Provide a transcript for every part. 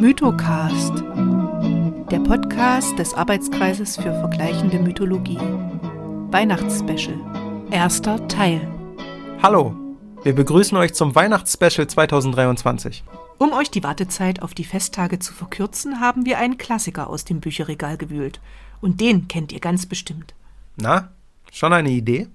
Mythocast, der Podcast des Arbeitskreises für vergleichende Mythologie. Weihnachtsspecial, erster Teil. Hallo, wir begrüßen euch zum Weihnachtsspecial 2023. Um euch die Wartezeit auf die Festtage zu verkürzen, haben wir einen Klassiker aus dem Bücherregal gewühlt. Und den kennt ihr ganz bestimmt. Na, schon eine Idee?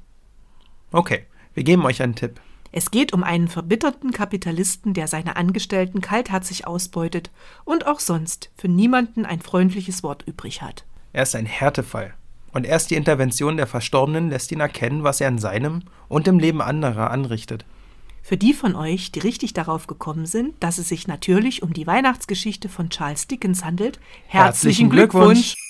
Okay, wir geben euch einen Tipp. Es geht um einen verbitterten Kapitalisten, der seine Angestellten kaltherzig ausbeutet und auch sonst für niemanden ein freundliches Wort übrig hat. Er ist ein Härtefall. Und erst die Intervention der Verstorbenen lässt ihn erkennen, was er in seinem und im Leben anderer anrichtet. Für die von euch, die richtig darauf gekommen sind, dass es sich natürlich um die Weihnachtsgeschichte von Charles Dickens handelt, herzlichen, herzlichen Glückwunsch. Glückwunsch!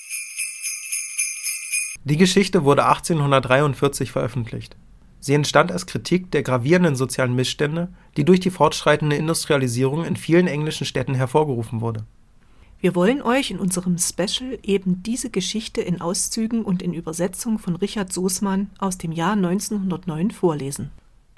Die Geschichte wurde 1843 veröffentlicht. Sie entstand als Kritik der gravierenden sozialen Missstände, die durch die fortschreitende Industrialisierung in vielen englischen Städten hervorgerufen wurde. Wir wollen euch in unserem Special eben diese Geschichte in Auszügen und in Übersetzung von Richard Soßmann aus dem Jahr 1909 vorlesen.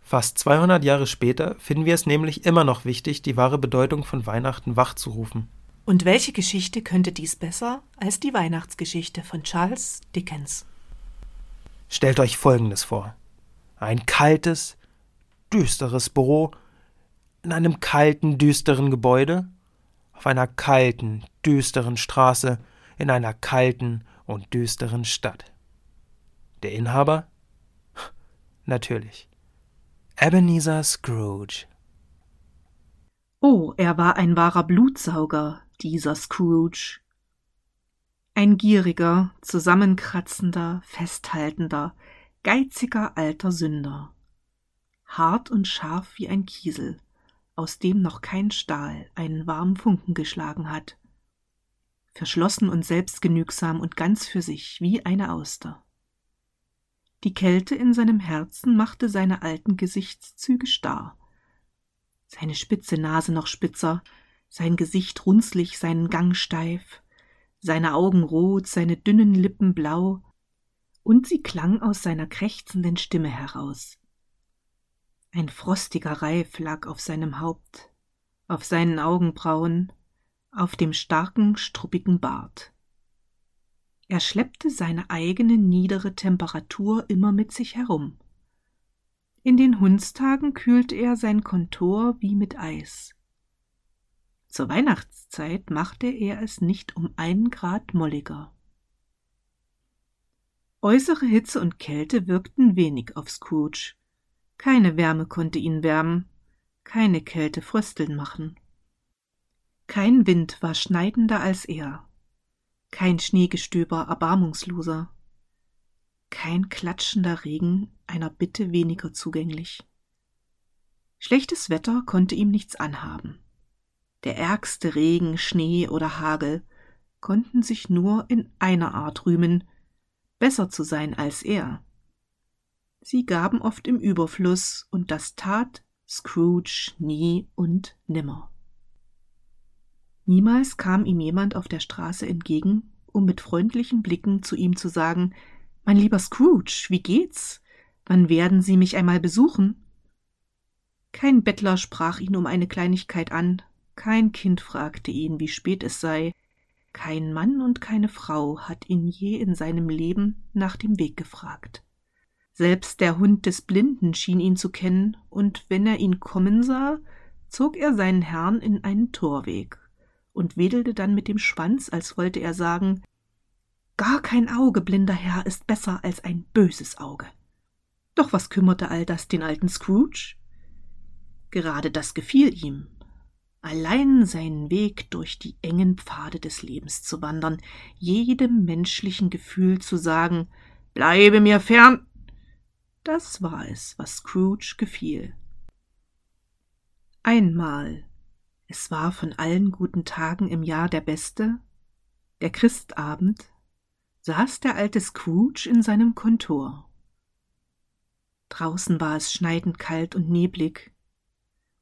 Fast 200 Jahre später finden wir es nämlich immer noch wichtig, die wahre Bedeutung von Weihnachten wachzurufen. Und welche Geschichte könnte dies besser als die Weihnachtsgeschichte von Charles Dickens? Stellt euch Folgendes vor. Ein kaltes, düsteres Büro in einem kalten, düsteren Gebäude, auf einer kalten, düsteren Straße, in einer kalten und düsteren Stadt. Der Inhaber? Natürlich. Ebenezer Scrooge. Oh, er war ein wahrer Blutsauger, dieser Scrooge. Ein gieriger, zusammenkratzender, festhaltender, geiziger alter Sünder, hart und scharf wie ein Kiesel, aus dem noch kein Stahl einen warmen Funken geschlagen hat, verschlossen und selbstgenügsam und ganz für sich wie eine Auster. Die Kälte in seinem Herzen machte seine alten Gesichtszüge starr, seine spitze Nase noch spitzer, sein Gesicht runzlig, seinen Gang steif, seine Augen rot, seine dünnen Lippen blau, und sie klang aus seiner krächzenden Stimme heraus. Ein frostiger Reif lag auf seinem Haupt, auf seinen Augenbrauen, auf dem starken, struppigen Bart. Er schleppte seine eigene niedere Temperatur immer mit sich herum. In den Hundstagen kühlte er sein Kontor wie mit Eis. Zur Weihnachtszeit machte er es nicht um einen Grad molliger. Äußere Hitze und Kälte wirkten wenig auf Scrooge. Keine Wärme konnte ihn wärmen, keine Kälte frösteln machen. Kein Wind war schneidender als er, kein Schneegestöber erbarmungsloser, kein klatschender Regen einer Bitte weniger zugänglich. Schlechtes Wetter konnte ihm nichts anhaben. Der ärgste Regen, Schnee oder Hagel konnten sich nur in einer Art rühmen, besser zu sein als er. Sie gaben oft im Überfluss, und das tat Scrooge nie und nimmer. Niemals kam ihm jemand auf der Straße entgegen, um mit freundlichen Blicken zu ihm zu sagen Mein lieber Scrooge, wie geht's? Wann werden Sie mich einmal besuchen? Kein Bettler sprach ihn um eine Kleinigkeit an, kein Kind fragte ihn, wie spät es sei, kein Mann und keine Frau hat ihn je in seinem Leben nach dem Weg gefragt. Selbst der Hund des Blinden schien ihn zu kennen, und wenn er ihn kommen sah, zog er seinen Herrn in einen Torweg und wedelte dann mit dem Schwanz, als wollte er sagen Gar kein Auge, blinder Herr, ist besser als ein böses Auge. Doch was kümmerte all das den alten Scrooge? Gerade das gefiel ihm, allein seinen Weg durch die engen Pfade des Lebens zu wandern, jedem menschlichen Gefühl zu sagen Bleibe mir fern. Das war es, was Scrooge gefiel. Einmal, es war von allen guten Tagen im Jahr der beste, der Christabend, saß der alte Scrooge in seinem Kontor. Draußen war es schneidend kalt und neblig,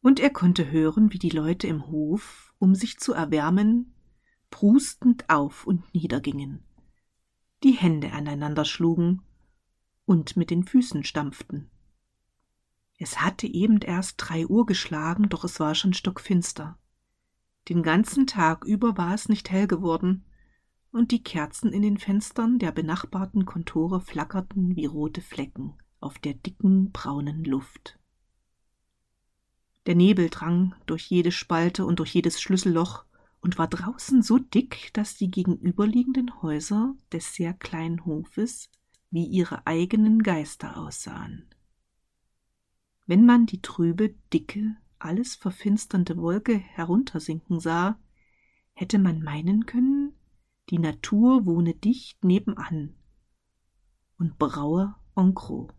und er konnte hören, wie die Leute im Hof, um sich zu erwärmen, prustend auf und niedergingen, die Hände aneinander schlugen und mit den Füßen stampften. Es hatte eben erst drei Uhr geschlagen, doch es war schon stockfinster. Den ganzen Tag über war es nicht hell geworden, und die Kerzen in den Fenstern der benachbarten Kontore flackerten wie rote Flecken auf der dicken braunen Luft. Der Nebel drang durch jede Spalte und durch jedes Schlüsselloch und war draußen so dick, dass die gegenüberliegenden Häuser des sehr kleinen Hofes wie ihre eigenen Geister aussahen. Wenn man die trübe, dicke, alles verfinsternde Wolke heruntersinken sah, hätte man meinen können, die Natur wohne dicht nebenan und braue en gros.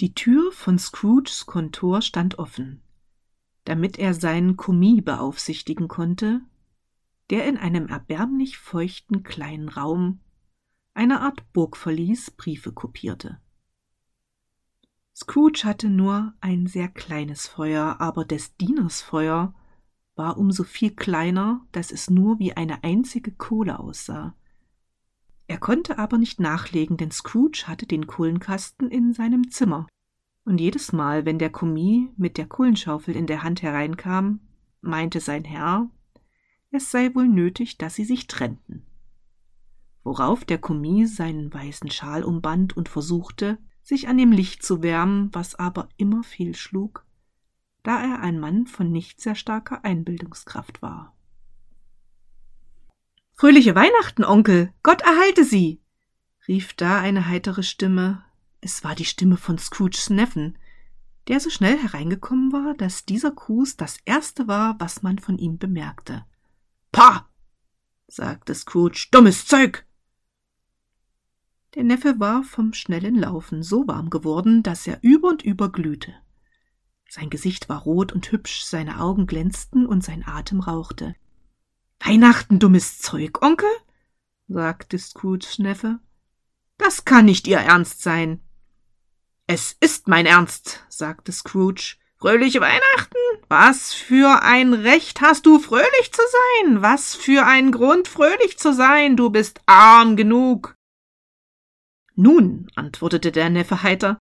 Die Tür von Scrooges Kontor stand offen, damit er seinen Kommis beaufsichtigen konnte, der in einem erbärmlich feuchten kleinen Raum, einer Art Burgverlies, Briefe kopierte. Scrooge hatte nur ein sehr kleines Feuer, aber des Dieners Feuer war um so viel kleiner, dass es nur wie eine einzige Kohle aussah. Er konnte aber nicht nachlegen, denn Scrooge hatte den Kohlenkasten in seinem Zimmer. Und jedes Mal, wenn der Kommis mit der Kohlenschaufel in der Hand hereinkam, meinte sein Herr, es sei wohl nötig, dass sie sich trennten. Worauf der Kommis seinen weißen Schal umband und versuchte, sich an dem Licht zu wärmen, was aber immer fehlschlug, da er ein Mann von nicht sehr starker Einbildungskraft war. Fröhliche Weihnachten, Onkel. Gott erhalte Sie. rief da eine heitere Stimme. Es war die Stimme von Scrooges Neffen, der so schnell hereingekommen war, dass dieser Gruß das erste war, was man von ihm bemerkte. Pah! sagte Scrooge, dummes Zeug! Der Neffe war vom schnellen Laufen so warm geworden, dass er über und über glühte. Sein Gesicht war rot und hübsch, seine Augen glänzten und sein Atem rauchte. Weihnachten, dummes Zeug, Onkel? sagte Scrooges Neffe. Das kann nicht Ihr Ernst sein. Es ist mein Ernst, sagte Scrooge. Fröhliche Weihnachten? Was für ein Recht hast du, fröhlich zu sein? Was für ein Grund, fröhlich zu sein? Du bist arm genug. Nun, antwortete der Neffe heiter,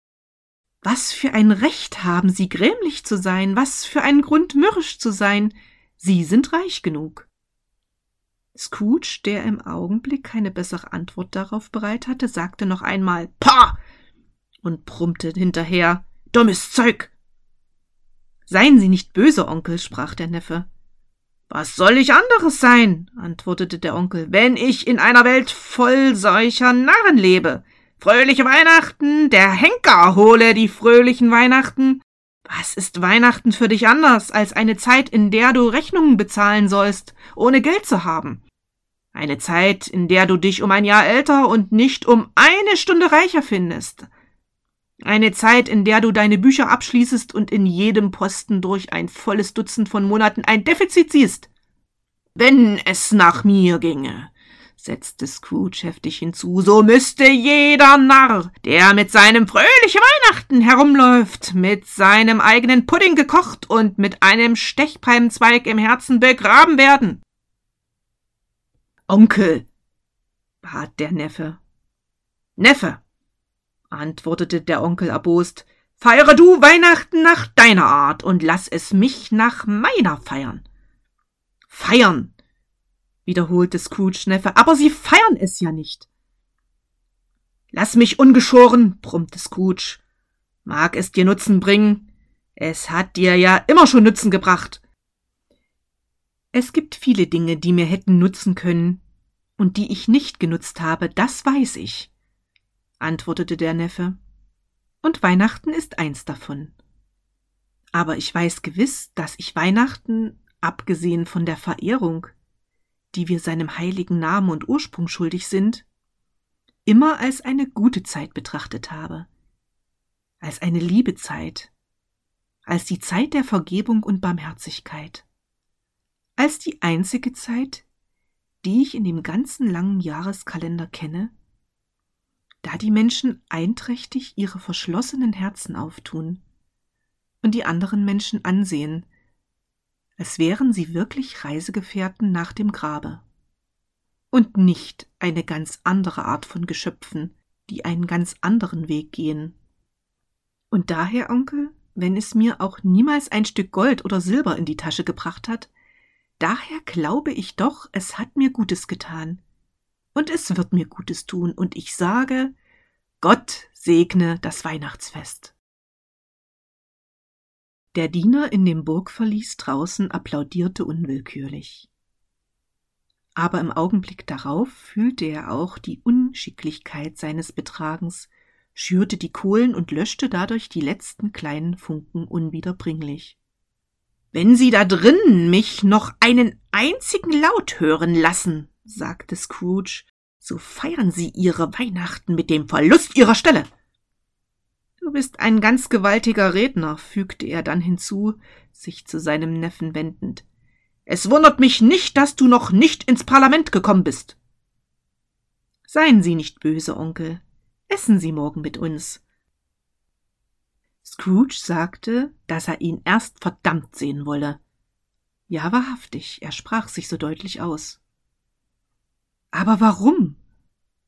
was für ein Recht haben Sie, grämlich zu sein, was für ein Grund, mürrisch zu sein, Sie sind reich genug. Scrooge, der im Augenblick keine bessere Antwort darauf bereit hatte, sagte noch einmal Pah und brummte hinterher Dummes Zeug. Seien Sie nicht böse, Onkel, sprach der Neffe. Was soll ich anderes sein? antwortete der Onkel, wenn ich in einer Welt voll solcher Narren lebe. Fröhliche Weihnachten, der Henker hole die fröhlichen Weihnachten. Was ist Weihnachten für dich anders als eine Zeit, in der du Rechnungen bezahlen sollst, ohne Geld zu haben? Eine Zeit, in der du dich um ein Jahr älter und nicht um eine Stunde reicher findest. Eine Zeit, in der du deine Bücher abschließest und in jedem Posten durch ein volles Dutzend von Monaten ein Defizit siehst. Wenn es nach mir ginge, setzte Scrooge heftig hinzu, so müsste jeder Narr, der mit seinem fröhliche Weihnachten herumläuft, mit seinem eigenen Pudding gekocht und mit einem Stechpalmenzweig im Herzen begraben werden. Onkel, bat der Neffe. Neffe, antwortete der Onkel erbost, feiere du Weihnachten nach deiner Art und lass es mich nach meiner feiern. Feiern, wiederholte Scrooge Neffe, aber Sie feiern es ja nicht. Lass mich ungeschoren, brummte Scrooge. Mag es dir Nutzen bringen? Es hat dir ja immer schon Nutzen gebracht. Es gibt viele Dinge, die mir hätten nutzen können, und die ich nicht genutzt habe, das weiß ich, antwortete der Neffe. Und Weihnachten ist eins davon. Aber ich weiß gewiss, dass ich Weihnachten, abgesehen von der Verehrung, die wir seinem heiligen Namen und Ursprung schuldig sind, immer als eine gute Zeit betrachtet habe, als eine Liebezeit, als die Zeit der Vergebung und Barmherzigkeit als die einzige Zeit, die ich in dem ganzen langen Jahreskalender kenne, da die Menschen einträchtig ihre verschlossenen Herzen auftun und die anderen Menschen ansehen, als wären sie wirklich Reisegefährten nach dem Grabe und nicht eine ganz andere Art von Geschöpfen, die einen ganz anderen Weg gehen. Und daher, Onkel, wenn es mir auch niemals ein Stück Gold oder Silber in die Tasche gebracht hat, daher glaube ich doch, es hat mir Gutes getan. Und es wird mir Gutes tun, und ich sage, Gott segne das Weihnachtsfest. Der Diener in dem Burgverlies draußen applaudierte unwillkürlich. Aber im Augenblick darauf fühlte er auch die Unschicklichkeit seines Betragens, schürte die Kohlen und löschte dadurch die letzten kleinen Funken unwiederbringlich. Wenn Sie da drinnen mich noch einen einzigen Laut hören lassen, sagte Scrooge, so feiern Sie Ihre Weihnachten mit dem Verlust Ihrer Stelle. Du bist ein ganz gewaltiger Redner, fügte er dann hinzu, sich zu seinem Neffen wendend. Es wundert mich nicht, dass du noch nicht ins Parlament gekommen bist. Seien Sie nicht böse, Onkel. Essen Sie morgen mit uns. Scrooge sagte, dass er ihn erst verdammt sehen wolle. Ja, wahrhaftig, er sprach sich so deutlich aus. Aber warum?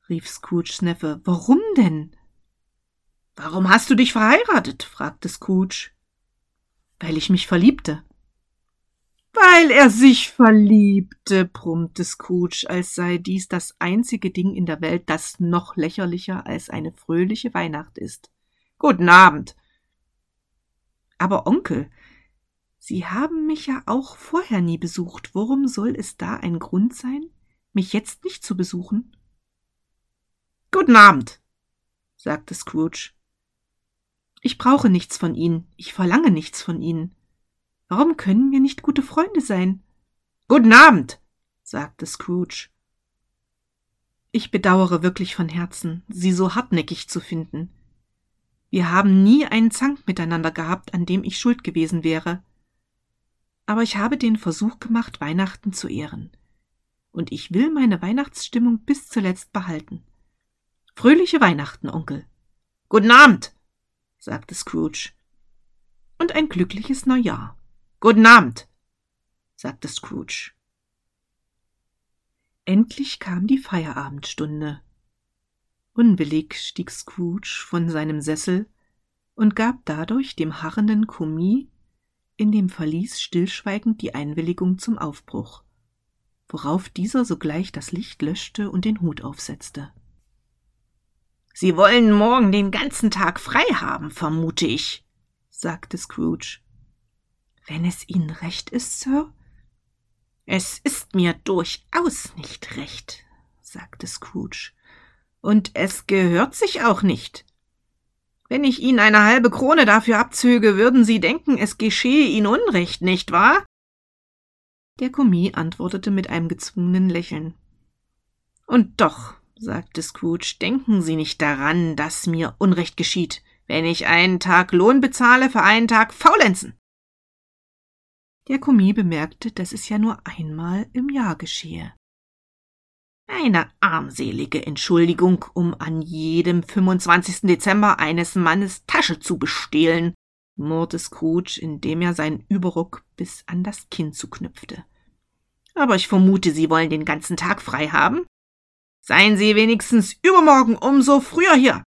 rief Scrooges Neffe. Warum denn? Warum hast du dich verheiratet? fragte Scrooge. Weil ich mich verliebte. Weil er sich verliebte, brummte Scrooge, als sei dies das einzige Ding in der Welt, das noch lächerlicher als eine fröhliche Weihnacht ist. Guten Abend. Aber Onkel, Sie haben mich ja auch vorher nie besucht. Worum soll es da ein Grund sein, mich jetzt nicht zu besuchen? Guten Abend, sagte Scrooge. Ich brauche nichts von Ihnen, ich verlange nichts von Ihnen. Warum können wir nicht gute Freunde sein? Guten Abend, sagte Scrooge. Ich bedauere wirklich von Herzen, Sie so hartnäckig zu finden. Wir haben nie einen Zank miteinander gehabt, an dem ich schuld gewesen wäre. Aber ich habe den Versuch gemacht, Weihnachten zu ehren. Und ich will meine Weihnachtsstimmung bis zuletzt behalten. Fröhliche Weihnachten, Onkel. Guten Abend, sagte Scrooge. Und ein glückliches Neujahr. Guten Abend, sagte Scrooge. Endlich kam die Feierabendstunde. Unwillig stieg Scrooge von seinem Sessel und gab dadurch dem harrenden Kommis in dem Verlies stillschweigend die Einwilligung zum Aufbruch, worauf dieser sogleich das Licht löschte und den Hut aufsetzte. Sie wollen morgen den ganzen Tag frei haben, vermute ich, sagte Scrooge. Wenn es Ihnen recht ist, Sir? Es ist mir durchaus nicht recht, sagte Scrooge. Und es gehört sich auch nicht. Wenn ich Ihnen eine halbe Krone dafür abzöge, würden Sie denken, es geschehe Ihnen Unrecht, nicht wahr? Der Kommis antwortete mit einem gezwungenen Lächeln. Und doch, sagte Scrooge, denken Sie nicht daran, dass mir Unrecht geschieht, wenn ich einen Tag Lohn bezahle für einen Tag Faulenzen. Der Kommis bemerkte, dass es ja nur einmal im Jahr geschehe. Eine armselige Entschuldigung, um an jedem 25. Dezember eines Mannes Tasche zu bestehlen, murrte Scrooge, indem er seinen Überrock bis an das Kinn zuknüpfte. Aber ich vermute, Sie wollen den ganzen Tag frei haben? Seien Sie wenigstens übermorgen umso früher hier.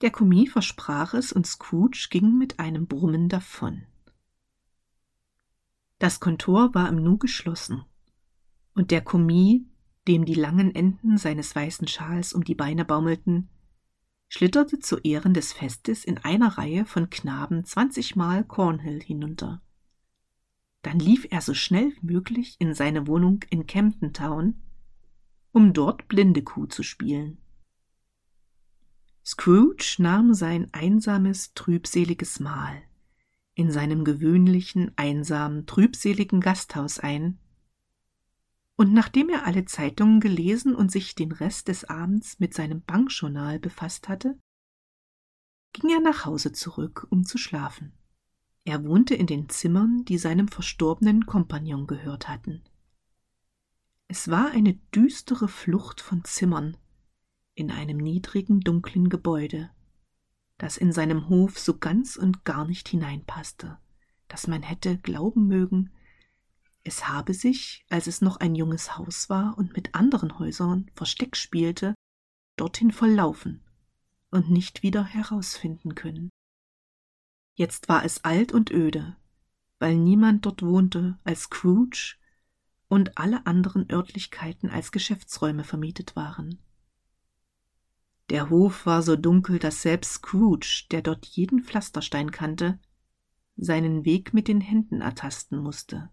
Der Kommis versprach es, und Scrooge ging mit einem Brummen davon. Das Kontor war im Nu geschlossen, und der Kommis, dem die langen Enden seines weißen Schals um die Beine baumelten, schlitterte zu Ehren des Festes in einer Reihe von Knaben zwanzigmal Cornhill hinunter. Dann lief er so schnell wie möglich in seine Wohnung in Camden Town, um dort blinde Kuh zu spielen. Scrooge nahm sein einsames, trübseliges Mahl in seinem gewöhnlichen, einsamen, trübseligen Gasthaus ein, und nachdem er alle Zeitungen gelesen und sich den Rest des Abends mit seinem Bankjournal befasst hatte, ging er nach Hause zurück, um zu schlafen. Er wohnte in den Zimmern, die seinem verstorbenen Kompagnon gehört hatten. Es war eine düstere Flucht von Zimmern in einem niedrigen, dunklen Gebäude, das in seinem Hof so ganz und gar nicht hineinpasste, dass man hätte glauben mögen, es habe sich, als es noch ein junges Haus war und mit anderen Häusern Versteck spielte, dorthin verlaufen und nicht wieder herausfinden können. Jetzt war es alt und öde, weil niemand dort wohnte als Scrooge und alle anderen Örtlichkeiten als Geschäftsräume vermietet waren. Der Hof war so dunkel, dass selbst Scrooge, der dort jeden Pflasterstein kannte, seinen Weg mit den Händen ertasten musste.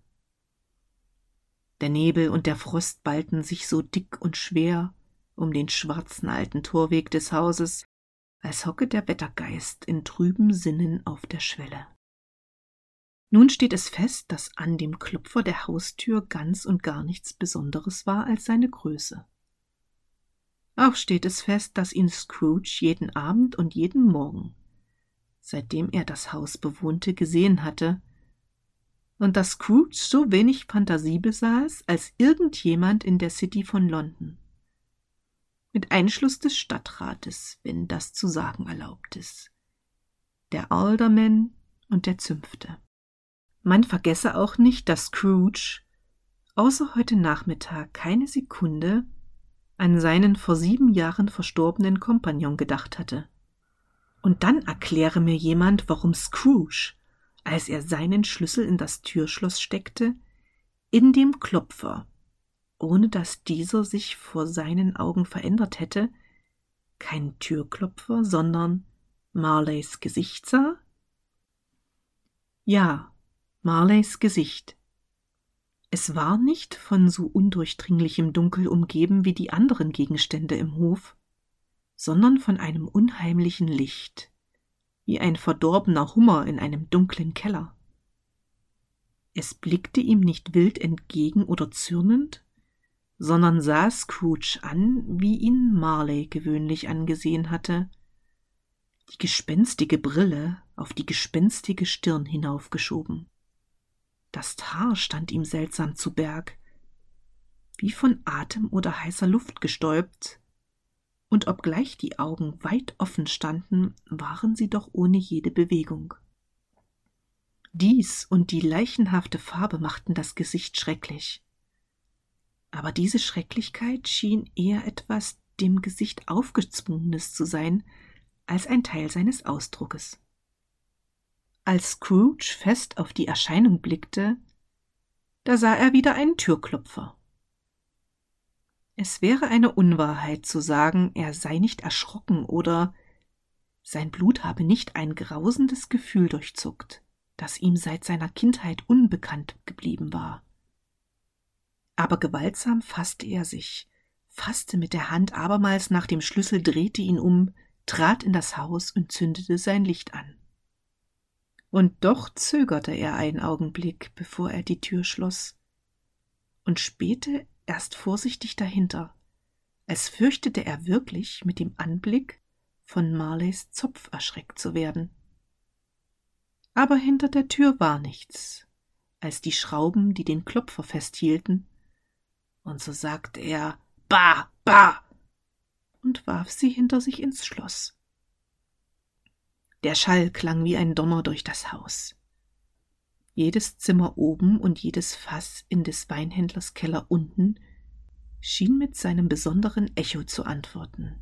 Der Nebel und der Frost ballten sich so dick und schwer um den schwarzen alten Torweg des Hauses, als hocke der Wettergeist in trüben Sinnen auf der Schwelle. Nun steht es fest, dass an dem Klopfer der Haustür ganz und gar nichts Besonderes war als seine Größe. Auch steht es fest, dass ihn Scrooge jeden Abend und jeden Morgen, seitdem er das Haus bewohnte, gesehen hatte, und dass Scrooge so wenig Fantasie besaß als irgendjemand in der City von London. Mit Einschluss des Stadtrates, wenn das zu sagen erlaubt ist, der Alderman und der Zünfte. Man vergesse auch nicht, dass Scrooge außer heute Nachmittag keine Sekunde an seinen vor sieben Jahren verstorbenen Kompagnon gedacht hatte. Und dann erkläre mir jemand, warum Scrooge, als er seinen Schlüssel in das Türschloss steckte, in dem Klopfer, ohne dass dieser sich vor seinen Augen verändert hätte, kein Türklopfer, sondern Marleys Gesicht sah? Ja, Marleys Gesicht. Es war nicht von so undurchdringlichem Dunkel umgeben wie die anderen Gegenstände im Hof, sondern von einem unheimlichen Licht, wie ein verdorbener Hummer in einem dunklen Keller. Es blickte ihm nicht wild entgegen oder zürnend, sondern sah Scrooge an, wie ihn Marley gewöhnlich angesehen hatte, die gespenstige Brille auf die gespenstige Stirn hinaufgeschoben. Das Haar stand ihm seltsam zu Berg, wie von Atem oder heißer Luft gestäubt, und obgleich die Augen weit offen standen, waren sie doch ohne jede Bewegung. Dies und die leichenhafte Farbe machten das Gesicht schrecklich. Aber diese Schrecklichkeit schien eher etwas dem Gesicht aufgezwungenes zu sein, als ein Teil seines Ausdruckes. Als Scrooge fest auf die Erscheinung blickte, da sah er wieder einen Türklopfer. Es wäre eine Unwahrheit zu sagen, er sei nicht erschrocken oder sein Blut habe nicht ein grausendes Gefühl durchzuckt, das ihm seit seiner Kindheit unbekannt geblieben war. Aber gewaltsam fasste er sich, fasste mit der Hand abermals nach dem Schlüssel, drehte ihn um, trat in das Haus und zündete sein Licht an und doch zögerte er einen Augenblick, bevor er die Tür schloss, und spähte erst vorsichtig dahinter, als fürchtete er wirklich mit dem Anblick von Marleys Zopf erschreckt zu werden. Aber hinter der Tür war nichts, als die Schrauben, die den Klopfer festhielten, und so sagte er Bah, bah, und warf sie hinter sich ins Schloss. Der Schall klang wie ein Donner durch das Haus. Jedes Zimmer oben und jedes Fass in des Weinhändlers Keller unten schien mit seinem besonderen Echo zu antworten.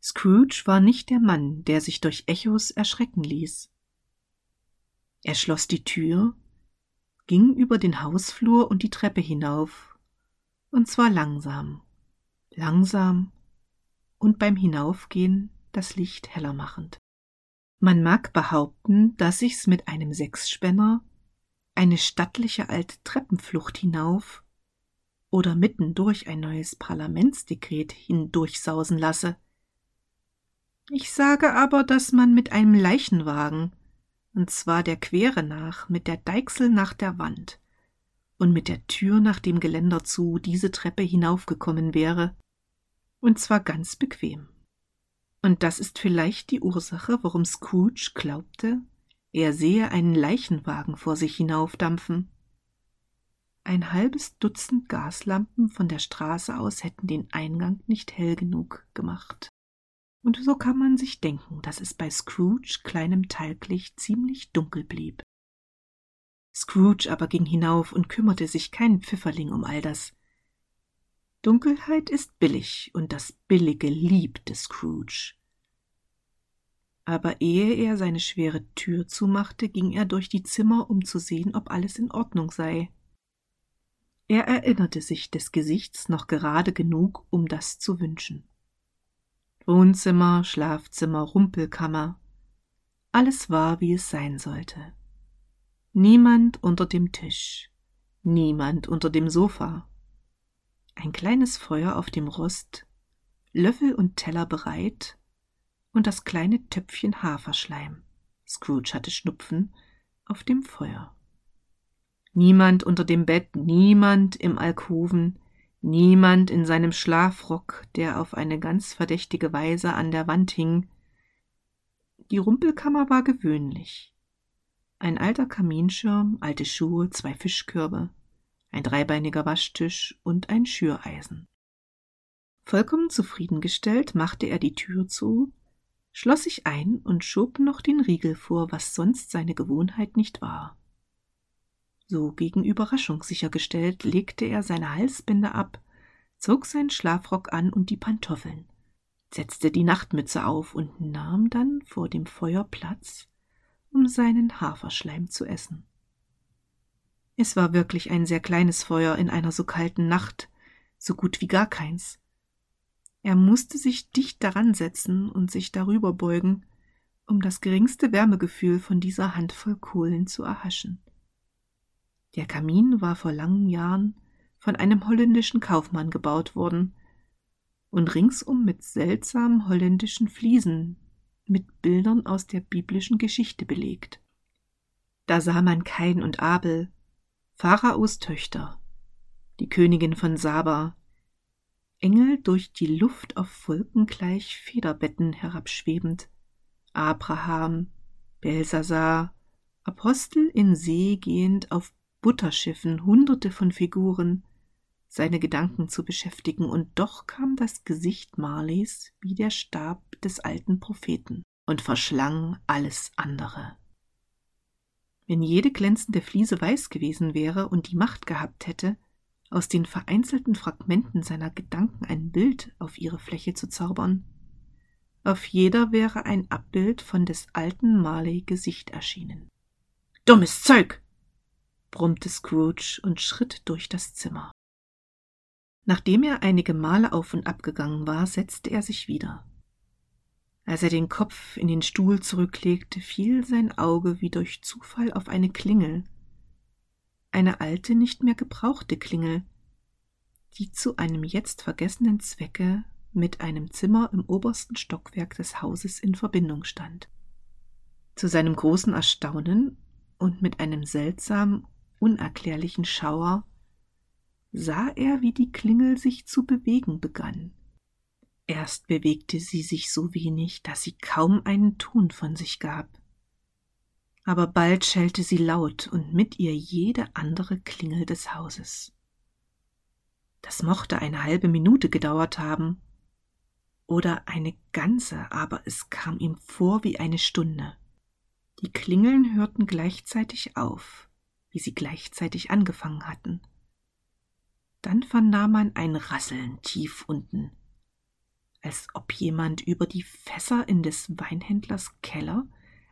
Scrooge war nicht der Mann, der sich durch Echos erschrecken ließ. Er schloss die Tür, ging über den Hausflur und die Treppe hinauf, und zwar langsam, langsam und beim Hinaufgehen das Licht heller machend. Man mag behaupten, dass sich's mit einem Sechsspänner eine stattliche alte Treppenflucht hinauf oder mitten durch ein neues Parlamentsdekret hindurchsausen lasse. Ich sage aber, dass man mit einem Leichenwagen, und zwar der Quere nach, mit der Deichsel nach der Wand und mit der Tür nach dem Geländer zu, diese Treppe hinaufgekommen wäre, und zwar ganz bequem. Und das ist vielleicht die Ursache, warum Scrooge glaubte, er sehe einen Leichenwagen vor sich hinaufdampfen. Ein halbes Dutzend Gaslampen von der Straße aus hätten den Eingang nicht hell genug gemacht. Und so kann man sich denken, dass es bei Scrooge kleinem Talglicht ziemlich dunkel blieb. Scrooge aber ging hinauf und kümmerte sich kein Pfifferling um all das. Dunkelheit ist billig, und das Billige liebte Scrooge. aber ehe er seine schwere Tür zumachte, ging er durch die Zimmer, um zu sehen, ob alles in Ordnung sei. Er erinnerte sich des Gesichts noch gerade genug, um das zu wünschen. Wohnzimmer, Schlafzimmer, Rumpelkammer, alles war, wie es sein sollte. Niemand unter dem Tisch, niemand unter dem Sofa. Ein kleines Feuer auf dem Rost, Löffel und Teller bereit und das kleine Töpfchen Haferschleim. Scrooge hatte Schnupfen auf dem Feuer. Niemand unter dem Bett, niemand im Alkoven, niemand in seinem Schlafrock, der auf eine ganz verdächtige Weise an der Wand hing. Die Rumpelkammer war gewöhnlich. Ein alter Kaminschirm, alte Schuhe, zwei Fischkörbe, ein dreibeiniger Waschtisch und ein Schüreisen. Vollkommen zufriedengestellt machte er die Tür zu schloss sich ein und schob noch den Riegel vor, was sonst seine Gewohnheit nicht war. So gegen Überraschung sichergestellt, legte er seine Halsbinde ab, zog seinen Schlafrock an und die Pantoffeln, setzte die Nachtmütze auf und nahm dann vor dem Feuer Platz, um seinen Haferschleim zu essen. Es war wirklich ein sehr kleines Feuer in einer so kalten Nacht, so gut wie gar keins. Er musste sich dicht daran setzen und sich darüber beugen, um das geringste Wärmegefühl von dieser Handvoll Kohlen zu erhaschen. Der Kamin war vor langen Jahren von einem holländischen Kaufmann gebaut worden und ringsum mit seltsamen holländischen Fliesen mit Bildern aus der biblischen Geschichte belegt. Da sah man Kain und Abel, Pharaos Töchter, die Königin von Saba, Engel durch die Luft auf Wolken gleich Federbetten herabschwebend, Abraham, Belsasar, Apostel in See gehend auf Butterschiffen, hunderte von Figuren, seine Gedanken zu beschäftigen, und doch kam das Gesicht Marleys wie der Stab des alten Propheten und verschlang alles andere. Wenn jede glänzende Fliese weiß gewesen wäre und die Macht gehabt hätte, aus den vereinzelten Fragmenten seiner Gedanken ein Bild auf ihre Fläche zu zaubern. Auf jeder wäre ein Abbild von des alten Marley Gesicht erschienen. Dummes Zeug! brummte Scrooge und schritt durch das Zimmer. Nachdem er einige Male auf und ab gegangen war, setzte er sich wieder. Als er den Kopf in den Stuhl zurücklegte, fiel sein Auge wie durch Zufall auf eine Klingel, eine alte, nicht mehr gebrauchte Klingel, die zu einem jetzt vergessenen Zwecke mit einem Zimmer im obersten Stockwerk des Hauses in Verbindung stand. Zu seinem großen Erstaunen und mit einem seltsam unerklärlichen Schauer sah er, wie die Klingel sich zu bewegen begann. Erst bewegte sie sich so wenig, dass sie kaum einen Ton von sich gab aber bald schellte sie laut und mit ihr jede andere Klingel des Hauses. Das mochte eine halbe Minute gedauert haben oder eine ganze, aber es kam ihm vor wie eine Stunde. Die Klingeln hörten gleichzeitig auf, wie sie gleichzeitig angefangen hatten. Dann vernahm man ein Rasseln tief unten, als ob jemand über die Fässer in des Weinhändlers Keller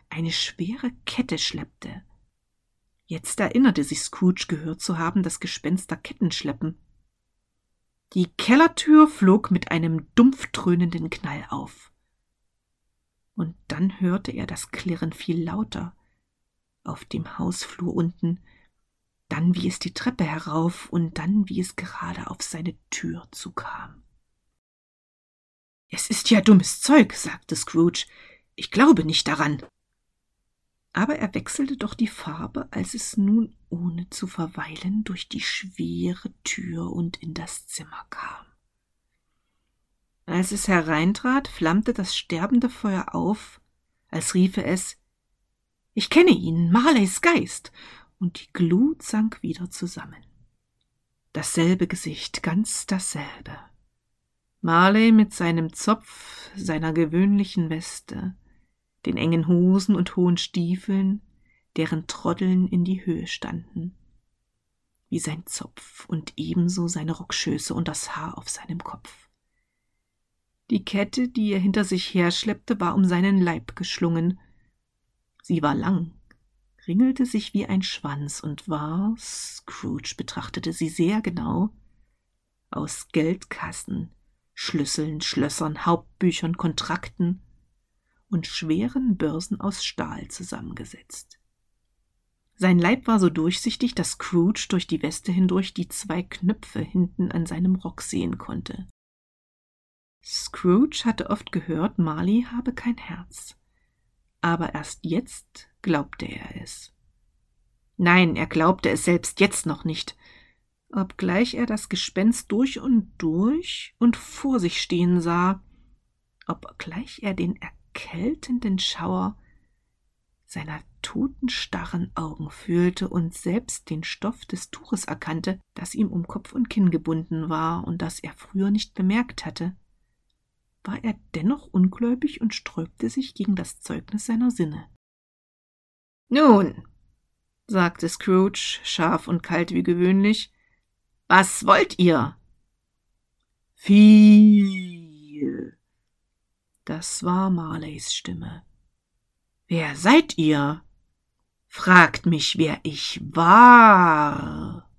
eine schwere Kette schleppte. Jetzt erinnerte sich Scrooge gehört zu haben, das Gespenster Ketten schleppen. Die Kellertür flog mit einem dumpf dröhnenden Knall auf. Und dann hörte er das Klirren viel lauter auf dem Hausflur unten, dann wie es die Treppe herauf und dann wie es gerade auf seine Tür zukam. Es ist ja dummes Zeug, sagte Scrooge. Ich glaube nicht daran aber er wechselte doch die Farbe, als es nun ohne zu verweilen durch die schwere Tür und in das Zimmer kam. Als es hereintrat, flammte das sterbende Feuer auf, als riefe es Ich kenne ihn, Marleys Geist, und die Glut sank wieder zusammen. Dasselbe Gesicht, ganz dasselbe. Marley mit seinem Zopf, seiner gewöhnlichen Weste, den engen Hosen und hohen Stiefeln, deren Troddeln in die Höhe standen, wie sein Zopf und ebenso seine Rockschöße und das Haar auf seinem Kopf. Die Kette, die er hinter sich herschleppte, war um seinen Leib geschlungen. Sie war lang, ringelte sich wie ein Schwanz und war, Scrooge betrachtete sie sehr genau, aus Geldkassen, Schlüsseln, Schlössern, Hauptbüchern, Kontrakten und schweren Börsen aus Stahl zusammengesetzt. Sein Leib war so durchsichtig, dass Scrooge durch die Weste hindurch die zwei Knöpfe hinten an seinem Rock sehen konnte. Scrooge hatte oft gehört, Marley habe kein Herz. Aber erst jetzt glaubte er es. Nein, er glaubte es selbst jetzt noch nicht, obgleich er das Gespenst durch und durch und vor sich stehen sah, obgleich er den erkältenden Schauer seiner totenstarren Augen fühlte und selbst den Stoff des Tuches erkannte, das ihm um Kopf und Kinn gebunden war und das er früher nicht bemerkt hatte, war er dennoch ungläubig und sträubte sich gegen das Zeugnis seiner Sinne. Nun, sagte Scrooge, scharf und kalt wie gewöhnlich, was wollt ihr? Viel. Das war Marleys Stimme. Wer seid ihr? Fragt mich, wer ich war.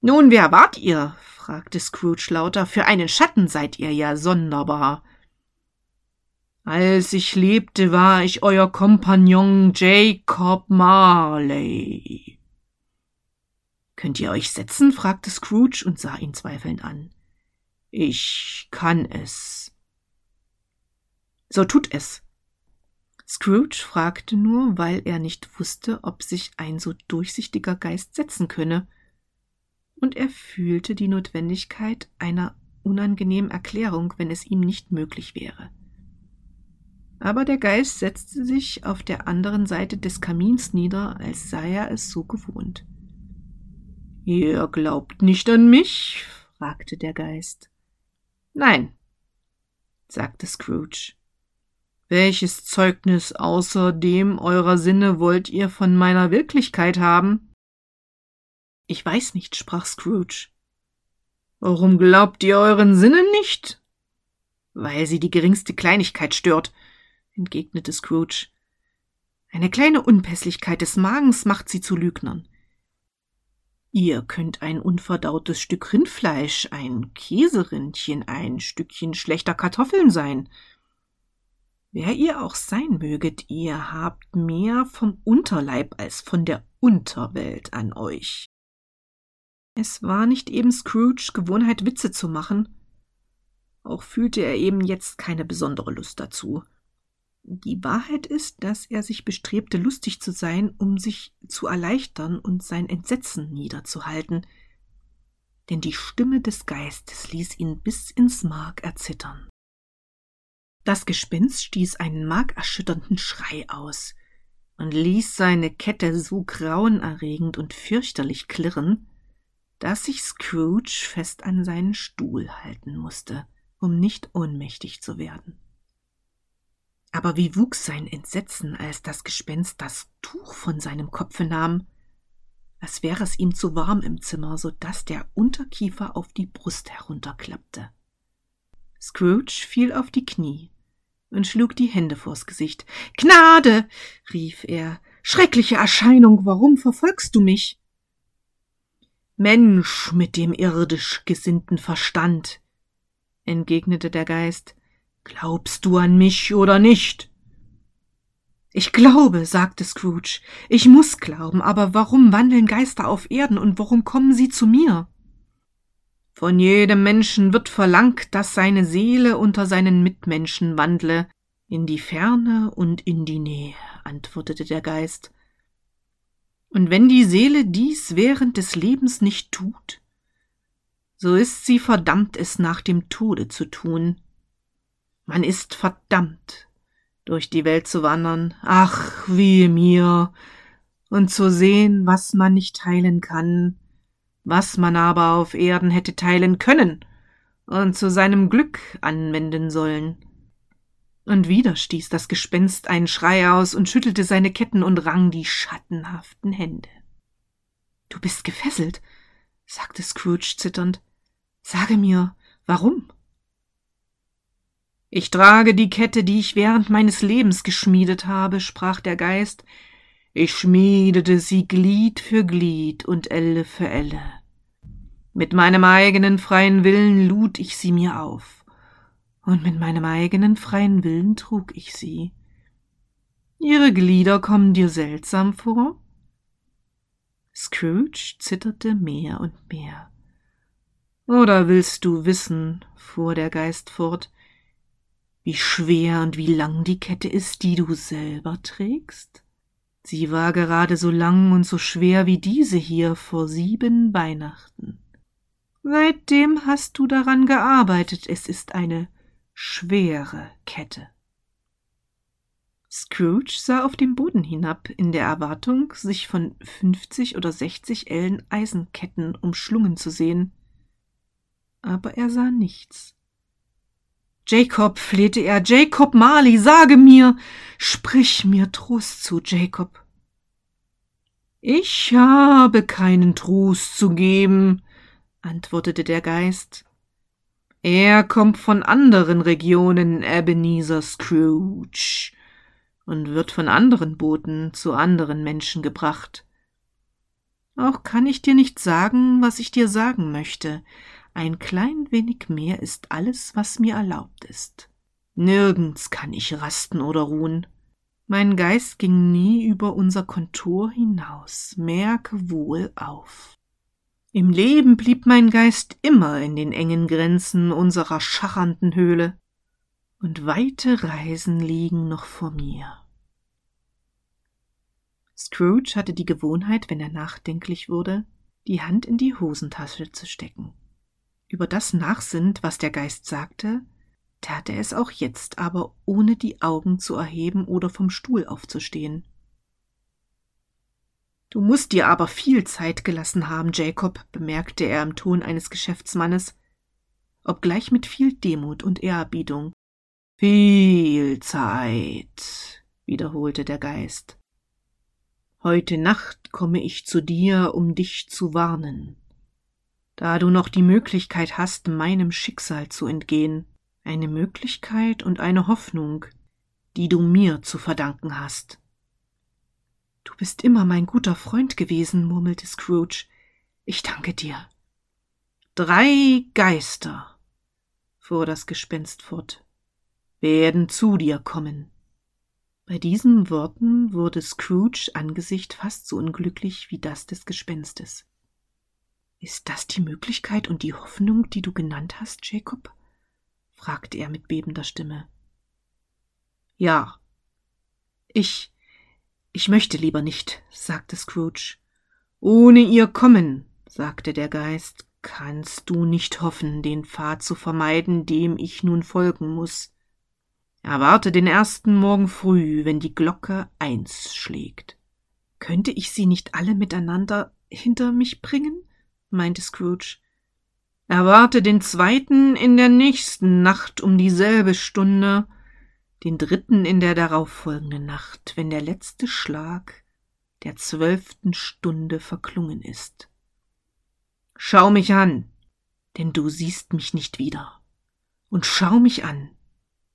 Nun, wer wart ihr? fragte Scrooge lauter. Für einen Schatten seid ihr ja sonderbar. Als ich lebte, war ich euer Kompagnon Jacob Marley. Könnt ihr euch setzen? fragte Scrooge und sah ihn zweifelnd an. Ich kann es. So tut es. Scrooge fragte nur, weil er nicht wusste, ob sich ein so durchsichtiger Geist setzen könne, und er fühlte die Notwendigkeit einer unangenehmen Erklärung, wenn es ihm nicht möglich wäre. Aber der Geist setzte sich auf der anderen Seite des Kamins nieder, als sei er es so gewohnt. Ihr glaubt nicht an mich? fragte der Geist. Nein, sagte Scrooge. Welches Zeugnis außer dem eurer Sinne wollt ihr von meiner Wirklichkeit haben? Ich weiß nicht, sprach Scrooge. Warum glaubt ihr euren Sinnen nicht? Weil sie die geringste Kleinigkeit stört, entgegnete Scrooge. Eine kleine Unpässlichkeit des Magens macht sie zu Lügnern. Ihr könnt ein unverdautes Stück Rindfleisch, ein Käserindchen, ein Stückchen schlechter Kartoffeln sein. Wer ihr auch sein möget, ihr habt mehr vom Unterleib als von der Unterwelt an euch. Es war nicht eben Scrooge Gewohnheit, Witze zu machen, auch fühlte er eben jetzt keine besondere Lust dazu. Die Wahrheit ist, dass er sich bestrebte, lustig zu sein, um sich zu erleichtern und sein Entsetzen niederzuhalten, denn die Stimme des Geistes ließ ihn bis ins Mark erzittern. Das Gespenst stieß einen markerschütternden Schrei aus und ließ seine Kette so grauenerregend und fürchterlich klirren, dass sich Scrooge fest an seinen Stuhl halten musste, um nicht ohnmächtig zu werden. Aber wie wuchs sein Entsetzen, als das Gespenst das Tuch von seinem Kopfe nahm, als wäre es ihm zu warm im Zimmer, so dass der Unterkiefer auf die Brust herunterklappte. Scrooge fiel auf die Knie und schlug die Hände vors Gesicht. Gnade! rief er. Schreckliche Erscheinung, warum verfolgst du mich? Mensch mit dem irdisch gesinnten Verstand, entgegnete der Geist, Glaubst du an mich oder nicht? Ich glaube, sagte Scrooge. Ich muss glauben, aber warum wandeln Geister auf Erden und warum kommen sie zu mir? Von jedem Menschen wird verlangt, dass seine Seele unter seinen Mitmenschen wandle, in die Ferne und in die Nähe, antwortete der Geist. Und wenn die Seele dies während des Lebens nicht tut, so ist sie verdammt, es nach dem Tode zu tun. Man ist verdammt, durch die Welt zu wandern. Ach, wie mir. Und zu sehen, was man nicht teilen kann, was man aber auf Erden hätte teilen können und zu seinem Glück anwenden sollen. Und wieder stieß das Gespenst einen Schrei aus und schüttelte seine Ketten und rang die schattenhaften Hände. Du bist gefesselt, sagte Scrooge zitternd. Sage mir, warum? Ich trage die Kette, die ich während meines Lebens geschmiedet habe, sprach der Geist. Ich schmiedete sie Glied für Glied und Elle für Elle. Mit meinem eigenen freien Willen lud ich sie mir auf, und mit meinem eigenen freien Willen trug ich sie. Ihre Glieder kommen dir seltsam vor? Scrooge zitterte mehr und mehr. Oder willst du wissen, fuhr der Geist fort, wie schwer und wie lang die Kette ist, die du selber trägst? Sie war gerade so lang und so schwer wie diese hier vor sieben Weihnachten. Seitdem hast du daran gearbeitet, es ist eine schwere Kette. Scrooge sah auf den Boden hinab, in der Erwartung, sich von fünfzig oder sechzig Ellen Eisenketten umschlungen zu sehen. Aber er sah nichts. Jacob, flehte er, Jacob Marley, sage mir, sprich mir Trost zu, Jacob. Ich habe keinen Trost zu geben, antwortete der Geist. Er kommt von anderen Regionen, Ebenezer Scrooge, und wird von anderen Booten zu anderen Menschen gebracht. Auch kann ich dir nicht sagen, was ich dir sagen möchte, ein klein wenig mehr ist alles, was mir erlaubt ist. Nirgends kann ich rasten oder ruhen. Mein Geist ging nie über unser Kontor hinaus, merke wohl auf. Im Leben blieb mein Geist immer in den engen Grenzen unserer schachernden Höhle, und weite Reisen liegen noch vor mir. Scrooge hatte die Gewohnheit, wenn er nachdenklich wurde, die Hand in die Hosentasche zu stecken über das nachsinnt, was der Geist sagte, tat er es auch jetzt, aber ohne die Augen zu erheben oder vom Stuhl aufzustehen. Du musst dir aber viel Zeit gelassen haben, Jacob, bemerkte er im Ton eines Geschäftsmannes, obgleich mit viel Demut und Ehrerbietung. Viel Zeit, wiederholte der Geist. Heute Nacht komme ich zu dir, um dich zu warnen da du noch die Möglichkeit hast, meinem Schicksal zu entgehen, eine Möglichkeit und eine Hoffnung, die du mir zu verdanken hast. Du bist immer mein guter Freund gewesen, murmelte Scrooge. Ich danke dir. Drei Geister, fuhr das Gespenst fort, werden zu dir kommen. Bei diesen Worten wurde Scrooge Angesicht fast so unglücklich wie das des Gespenstes. Ist das die Möglichkeit und die Hoffnung, die du genannt hast, Jacob? fragte er mit bebender Stimme. Ja. Ich. Ich möchte lieber nicht, sagte Scrooge. Ohne ihr Kommen, sagte der Geist, kannst du nicht hoffen, den Pfad zu vermeiden, dem ich nun folgen muss. Erwarte den ersten Morgen früh, wenn die Glocke eins schlägt. Könnte ich sie nicht alle miteinander hinter mich bringen? Meinte Scrooge. Erwarte den zweiten in der nächsten Nacht um dieselbe Stunde, den dritten in der darauffolgenden Nacht, wenn der letzte Schlag der zwölften Stunde verklungen ist. Schau mich an, denn du siehst mich nicht wieder. Und schau mich an,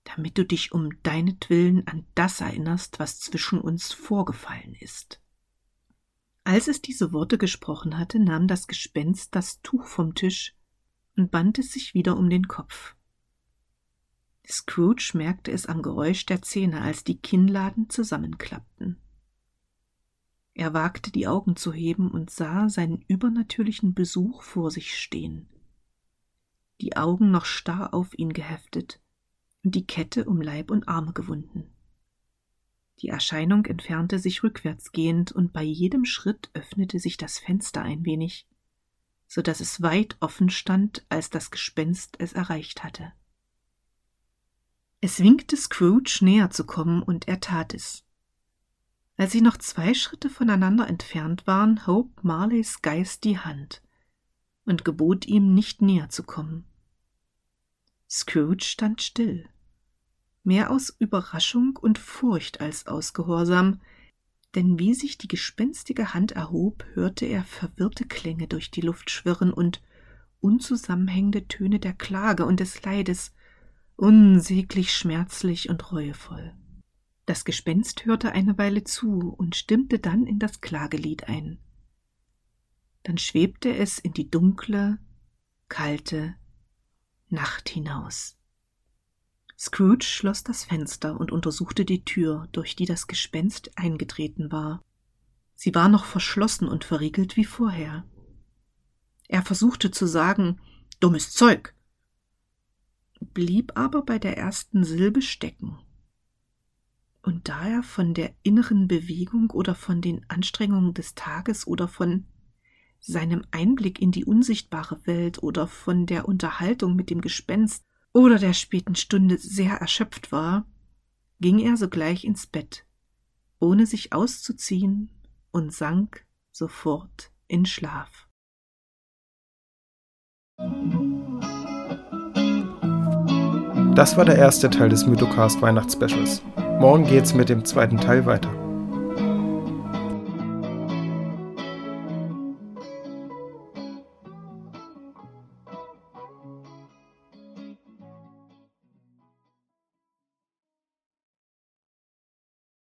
damit du dich um deinetwillen an das erinnerst, was zwischen uns vorgefallen ist. Als es diese Worte gesprochen hatte, nahm das Gespenst das Tuch vom Tisch und band es sich wieder um den Kopf. Scrooge merkte es am Geräusch der Zähne, als die Kinnladen zusammenklappten. Er wagte die Augen zu heben und sah seinen übernatürlichen Besuch vor sich stehen. Die Augen noch starr auf ihn geheftet und die Kette um Leib und Arme gewunden. Die Erscheinung entfernte sich rückwärtsgehend, und bei jedem Schritt öffnete sich das Fenster ein wenig, so dass es weit offen stand, als das Gespenst es erreicht hatte. Es winkte Scrooge näher zu kommen, und er tat es. Als sie noch zwei Schritte voneinander entfernt waren, hob Marleys Geist die Hand und gebot ihm, nicht näher zu kommen. Scrooge stand still mehr aus Überraschung und Furcht als aus Gehorsam, denn wie sich die gespenstige Hand erhob, hörte er verwirrte Klänge durch die Luft schwirren und unzusammenhängende Töne der Klage und des Leides unsäglich schmerzlich und reuevoll. Das Gespenst hörte eine Weile zu und stimmte dann in das Klagelied ein. Dann schwebte es in die dunkle, kalte Nacht hinaus. Scrooge schloss das Fenster und untersuchte die Tür, durch die das Gespenst eingetreten war. Sie war noch verschlossen und verriegelt wie vorher. Er versuchte zu sagen Dummes Zeug, blieb aber bei der ersten Silbe stecken. Und da er von der inneren Bewegung oder von den Anstrengungen des Tages oder von seinem Einblick in die unsichtbare Welt oder von der Unterhaltung mit dem Gespenst oder der späten Stunde sehr erschöpft war, ging er sogleich ins Bett, ohne sich auszuziehen, und sank sofort in Schlaf. Das war der erste Teil des Mythocast Weihnachtsspecials. Morgen geht's mit dem zweiten Teil weiter.